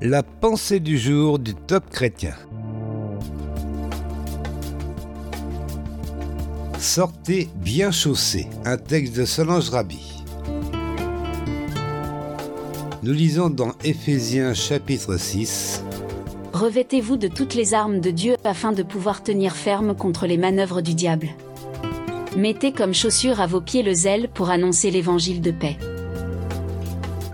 La pensée du jour du top chrétien. Sortez bien chaussés, un texte de Solange Rabi. Nous lisons dans Éphésiens chapitre 6. Revêtez-vous de toutes les armes de Dieu afin de pouvoir tenir ferme contre les manœuvres du diable. Mettez comme chaussure à vos pieds le zèle pour annoncer l'évangile de paix.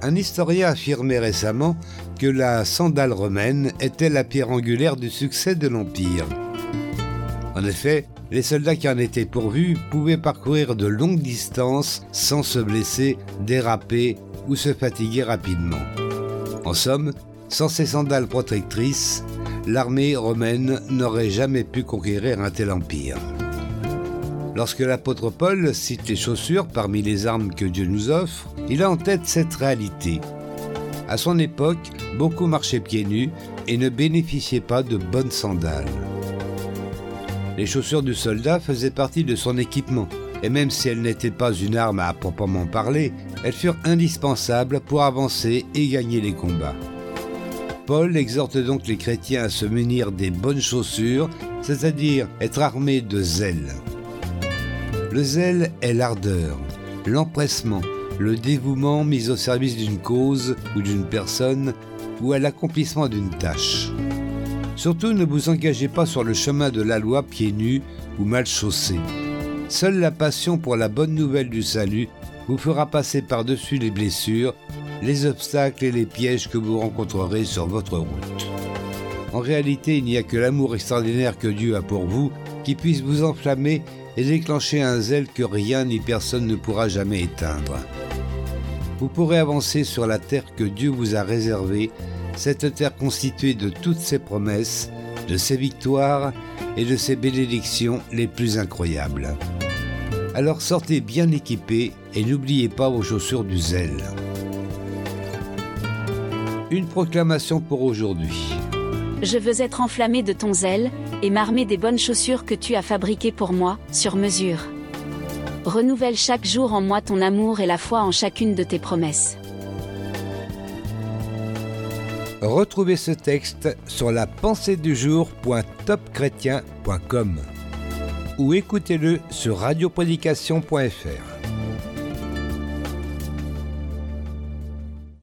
Un historien affirmait récemment que la sandale romaine était la pierre angulaire du succès de l'Empire. En effet, les soldats qui en étaient pourvus pouvaient parcourir de longues distances sans se blesser, déraper ou se fatiguer rapidement. En somme, sans ces sandales protectrices, l'armée romaine n'aurait jamais pu conquérir un tel empire. Lorsque l'apôtre Paul cite les chaussures parmi les armes que Dieu nous offre, il a en tête cette réalité. À son époque, beaucoup marchaient pieds nus et ne bénéficiaient pas de bonnes sandales. Les chaussures du soldat faisaient partie de son équipement, et même si elles n'étaient pas une arme à proprement parler, elles furent indispensables pour avancer et gagner les combats. Paul exhorte donc les chrétiens à se munir des bonnes chaussures, c'est-à-dire être armés de zèle. Le zèle est l'ardeur, l'empressement, le dévouement mis au service d'une cause ou d'une personne ou à l'accomplissement d'une tâche. Surtout ne vous engagez pas sur le chemin de la loi pieds nus ou mal chaussés. Seule la passion pour la bonne nouvelle du salut vous fera passer par-dessus les blessures, les obstacles et les pièges que vous rencontrerez sur votre route. En réalité, il n'y a que l'amour extraordinaire que Dieu a pour vous qui puisse vous enflammer et déclencher un zèle que rien ni personne ne pourra jamais éteindre. Vous pourrez avancer sur la terre que Dieu vous a réservée, cette terre constituée de toutes ses promesses, de ses victoires et de ses bénédictions les plus incroyables. Alors sortez bien équipés et n'oubliez pas vos chaussures du zèle. Une proclamation pour aujourd'hui. Je veux être enflammé de ton zèle, et m'armer des bonnes chaussures que tu as fabriquées pour moi, sur mesure. Renouvelle chaque jour en moi ton amour et la foi en chacune de tes promesses. Retrouvez ce texte sur la ou écoutez-le sur radioprédication.fr.